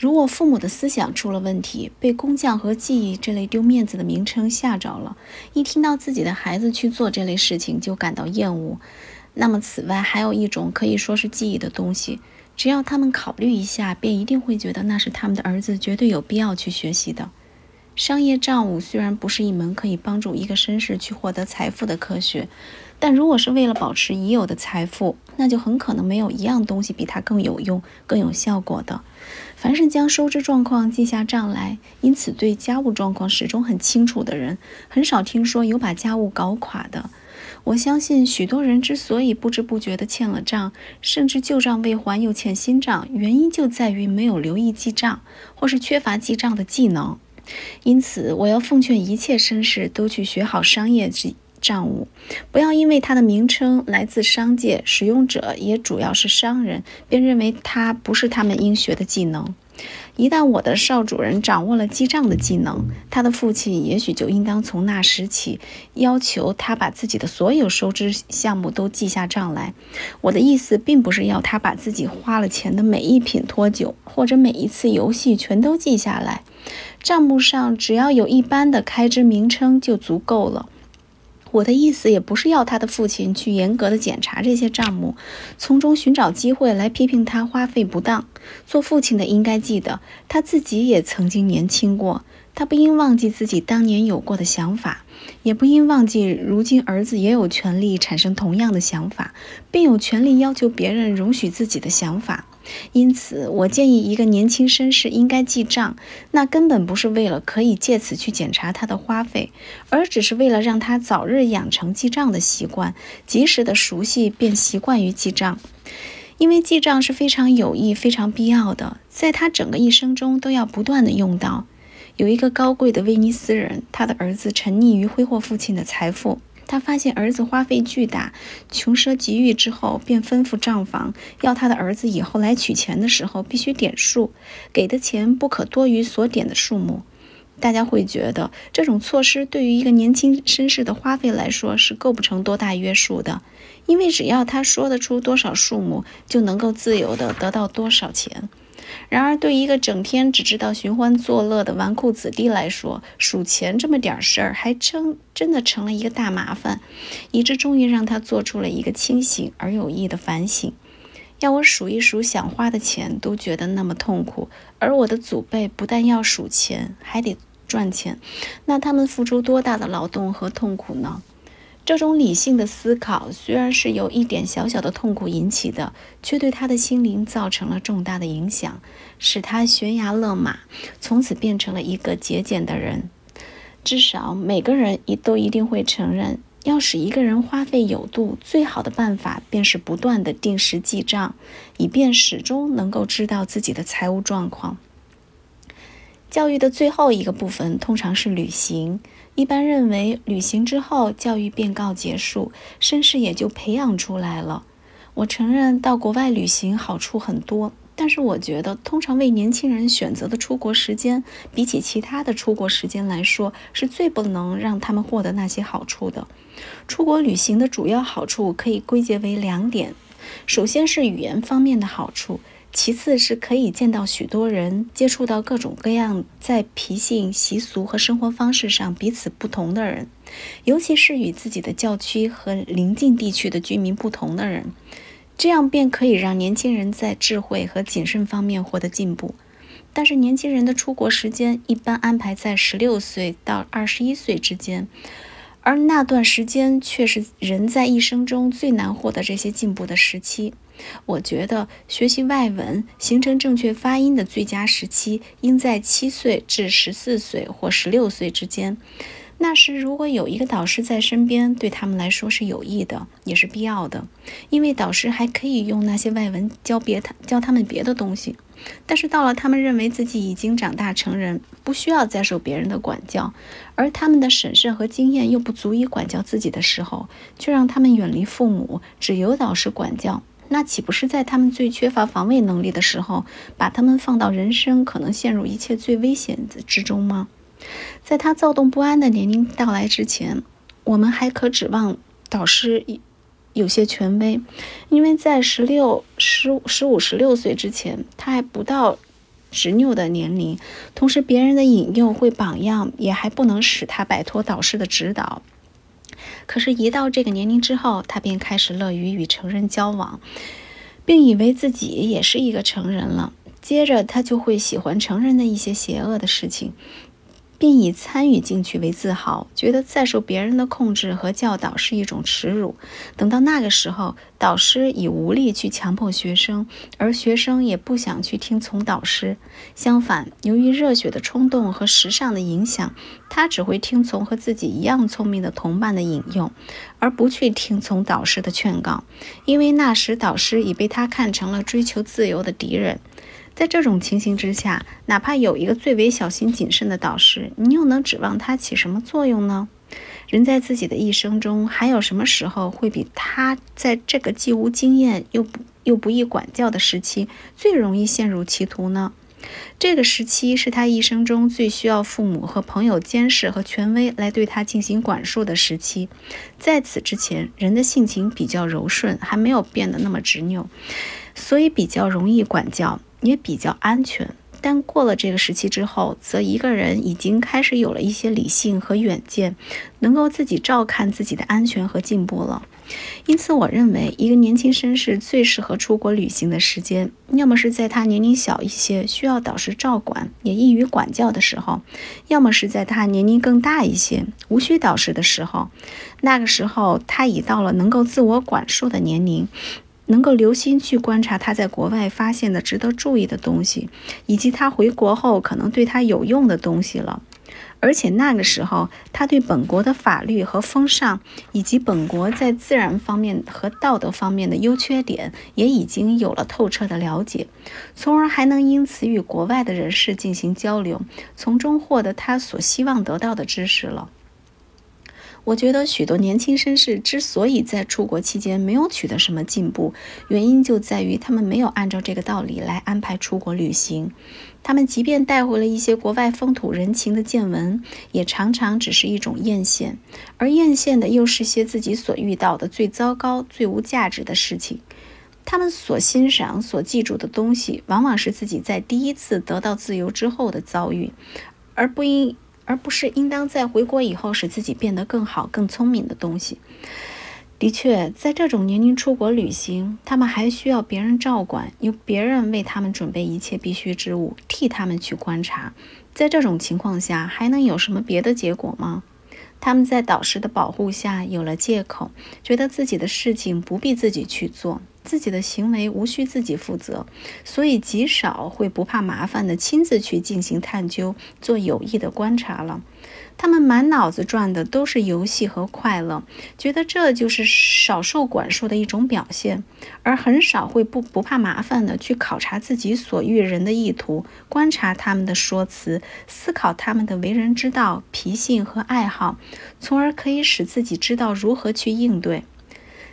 如果父母的思想出了问题，被工匠和技艺这类丢面子的名称吓着了，一听到自己的孩子去做这类事情就感到厌恶，那么此外还有一种可以说是记忆的东西，只要他们考虑一下，便一定会觉得那是他们的儿子绝对有必要去学习的。商业账务虽然不是一门可以帮助一个绅士去获得财富的科学，但如果是为了保持已有的财富，那就很可能没有一样东西比它更有用、更有效果的。凡是将收支状况记下账来，因此对家务状况始终很清楚的人，很少听说有把家务搞垮的。我相信许多人之所以不知不觉地欠了账，甚至旧账未还又欠新账，原因就在于没有留意记账，或是缺乏记账的技能。因此，我要奉劝一切绅士都去学好商业之账务，不要因为它的名称来自商界，使用者也主要是商人，便认为它不是他们应学的技能。一旦我的少主人掌握了记账的技能，他的父亲也许就应当从那时起要求他把自己的所有收支项目都记下账来。我的意思并不是要他把自己花了钱的每一品脱酒或者每一次游戏全都记下来。账目上只要有一般的开支名称就足够了。我的意思也不是要他的父亲去严格的检查这些账目，从中寻找机会来批评他花费不当。做父亲的应该记得，他自己也曾经年轻过，他不应忘记自己当年有过的想法，也不应忘记如今儿子也有权利产生同样的想法，并有权利要求别人容许自己的想法。因此，我建议一个年轻绅士应该记账，那根本不是为了可以借此去检查他的花费，而只是为了让他早日养成记账的习惯，及时的熟悉便习惯于记账。因为记账是非常有益、非常必要的，在他整个一生中都要不断的用到。有一个高贵的威尼斯人，他的儿子沉溺于挥霍父亲的财富。他发现儿子花费巨大，穷奢极欲之后，便吩咐账房要他的儿子以后来取钱的时候必须点数，给的钱不可多于所点的数目。大家会觉得这种措施对于一个年轻绅士的花费来说是构不成多大约束的，因为只要他说得出多少数目，就能够自由地得到多少钱。然而，对一个整天只知道寻欢作乐的纨绔子弟来说，数钱这么点事儿，还真真的成了一个大麻烦，以致终于让他做出了一个清醒而有益的反省。要我数一数想花的钱，都觉得那么痛苦。而我的祖辈不但要数钱，还得赚钱，那他们付出多大的劳动和痛苦呢？这种理性的思考虽然是由一点小小的痛苦引起的，却对他的心灵造成了重大的影响，使他悬崖勒马，从此变成了一个节俭的人。至少每个人一都一定会承认，要使一个人花费有度，最好的办法便是不断的定时记账，以便始终能够知道自己的财务状况。教育的最后一个部分通常是旅行。一般认为，旅行之后教育便告结束，绅士也就培养出来了。我承认到国外旅行好处很多，但是我觉得通常为年轻人选择的出国时间，比起其他的出国时间来说，是最不能让他们获得那些好处的。出国旅行的主要好处可以归结为两点：首先是语言方面的好处。其次是可以见到许多人，接触到各种各样在脾性、习俗和生活方式上彼此不同的人，尤其是与自己的教区和邻近地区的居民不同的人，这样便可以让年轻人在智慧和谨慎方面获得进步。但是，年轻人的出国时间一般安排在十六岁到二十一岁之间，而那段时间却是人在一生中最难获得这些进步的时期。我觉得学习外文、形成正确发音的最佳时期，应在七岁至十四岁或十六岁之间。那时，如果有一个导师在身边，对他们来说是有益的，也是必要的，因为导师还可以用那些外文教别他教他们别的东西。但是到了他们认为自己已经长大成人，不需要再受别人的管教，而他们的审慎和经验又不足以管教自己的时候，却让他们远离父母，只由导师管教。那岂不是在他们最缺乏防卫能力的时候，把他们放到人生可能陷入一切最危险的之中吗？在他躁动不安的年龄到来之前，我们还可指望导师有些权威，因为在十六、十五、十五、十六岁之前，他还不到执拗的年龄，同时别人的引诱会榜样，也还不能使他摆脱导师的指导。可是，一到这个年龄之后，他便开始乐于与成人交往，并以为自己也是一个成人了。接着，他就会喜欢成人的一些邪恶的事情。并以参与进去为自豪，觉得再受别人的控制和教导是一种耻辱。等到那个时候，导师已无力去强迫学生，而学生也不想去听从导师。相反，由于热血的冲动和时尚的影响，他只会听从和自己一样聪明的同伴的引诱，而不去听从导师的劝告，因为那时导师已被他看成了追求自由的敌人。在这种情形之下，哪怕有一个最为小心谨慎的导师，你又能指望他起什么作用呢？人在自己的一生中，还有什么时候会比他在这个既无经验又不又不易管教的时期最容易陷入歧途呢？这个时期是他一生中最需要父母和朋友监视和权威来对他进行管束的时期。在此之前，人的性情比较柔顺，还没有变得那么执拗，所以比较容易管教。也比较安全，但过了这个时期之后，则一个人已经开始有了一些理性和远见，能够自己照看自己的安全和进步了。因此，我认为一个年轻绅士最适合出国旅行的时间，要么是在他年龄小一些，需要导师照管，也易于管教的时候；要么是在他年龄更大一些，无需导师的时候。那个时候，他已到了能够自我管束的年龄。能够留心去观察他在国外发现的值得注意的东西，以及他回国后可能对他有用的东西了。而且那个时候，他对本国的法律和风尚，以及本国在自然方面和道德方面的优缺点，也已经有了透彻的了解，从而还能因此与国外的人士进行交流，从中获得他所希望得到的知识了。我觉得许多年轻绅士之所以在出国期间没有取得什么进步，原因就在于他们没有按照这个道理来安排出国旅行。他们即便带回了一些国外风土人情的见闻，也常常只是一种艳羡，而艳羡的又是些自己所遇到的最糟糕、最无价值的事情。他们所欣赏、所记住的东西，往往是自己在第一次得到自由之后的遭遇，而不应。而不是应当在回国以后使自己变得更好、更聪明的东西。的确，在这种年龄出国旅行，他们还需要别人照管，由别人为他们准备一切必须之物，替他们去观察。在这种情况下，还能有什么别的结果吗？他们在导师的保护下有了借口，觉得自己的事情不必自己去做。自己的行为无需自己负责，所以极少会不怕麻烦的亲自去进行探究、做有益的观察了。他们满脑子转的都是游戏和快乐，觉得这就是少受管束的一种表现，而很少会不不怕麻烦的去考察自己所遇人的意图，观察他们的说辞，思考他们的为人之道、脾性和爱好，从而可以使自己知道如何去应对。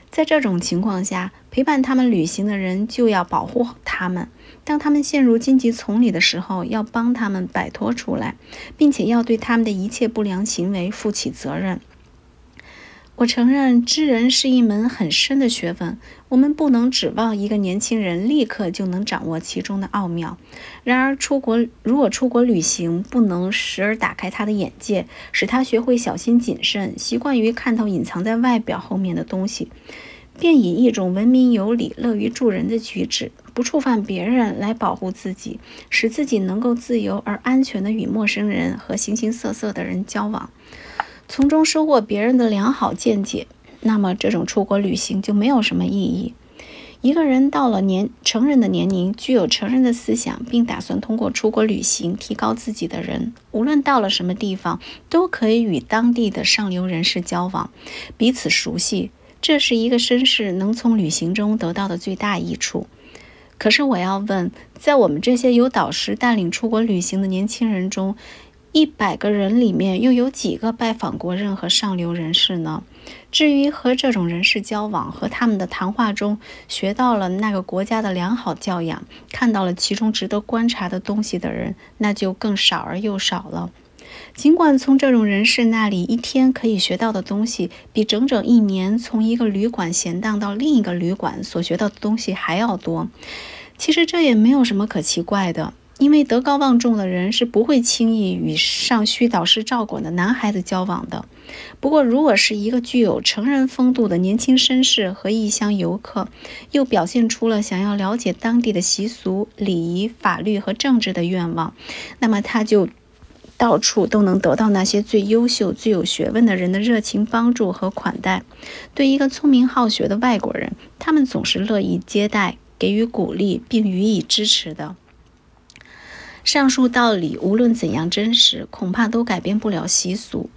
在这种情况下，陪伴他们旅行的人就要保护他们。当他们陷入荆棘丛里的时候，要帮他们摆脱出来，并且要对他们的一切不良行为负起责任。我承认，知人是一门很深的学问，我们不能指望一个年轻人立刻就能掌握其中的奥妙。然而，出国如果出国旅行不能时而打开他的眼界，使他学会小心谨慎，习惯于看到隐藏在外表后面的东西，便以一种文明有礼、乐于助人的举止，不触犯别人来保护自己，使自己能够自由而安全地与陌生人和形形色色的人交往。从中收获别人的良好见解，那么这种出国旅行就没有什么意义。一个人到了年成人的年龄，具有成人的思想，并打算通过出国旅行提高自己的人，无论到了什么地方，都可以与当地的上流人士交往，彼此熟悉。这是一个绅士能从旅行中得到的最大益处。可是我要问，在我们这些有导师带领出国旅行的年轻人中，一百个人里面又有几个拜访过任何上流人士呢？至于和这种人士交往，和他们的谈话中学到了那个国家的良好教养，看到了其中值得观察的东西的人，那就更少而又少了。尽管从这种人士那里一天可以学到的东西，比整整一年从一个旅馆闲荡到另一个旅馆所学到的东西还要多，其实这也没有什么可奇怪的。因为德高望重的人是不会轻易与尚需导师照管的男孩子交往的。不过，如果是一个具有成人风度的年轻绅士和异乡游客，又表现出了想要了解当地的习俗、礼仪、法律和政治的愿望，那么他就到处都能得到那些最优秀、最有学问的人的热情帮助和款待。对一个聪明好学的外国人，他们总是乐意接待、给予鼓励并予以支持的。上述道理无论怎样真实，恐怕都改变不了习俗。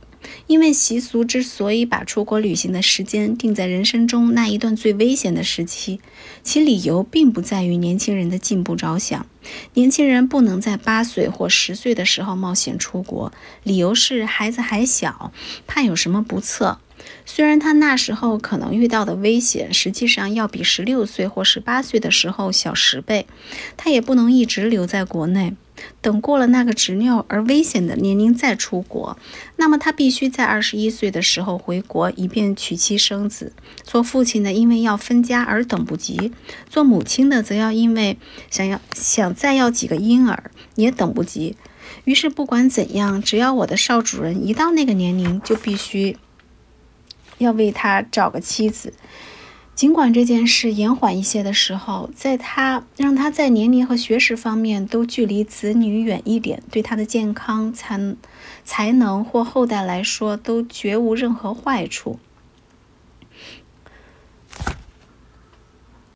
因为习俗之所以把出国旅行的时间定在人生中那一段最危险的时期，其理由并不在于年轻人的进步着想。年轻人不能在八岁或十岁的时候冒险出国，理由是孩子还小，怕有什么不测。虽然他那时候可能遇到的危险，实际上要比十六岁或十八岁的时候小十倍，他也不能一直留在国内。等过了那个执拗而危险的年龄再出国，那么他必须在二十一岁的时候回国，以便娶妻生子。做父亲的因为要分家而等不及，做母亲的则要因为想要想再要几个婴儿也等不及。于是不管怎样，只要我的少主人一到那个年龄，就必须要为他找个妻子。尽管这件事延缓一些的时候，在他让他在年龄和学识方面都距离子女远一点，对他的健康、才才能或后代来说都绝无任何坏处。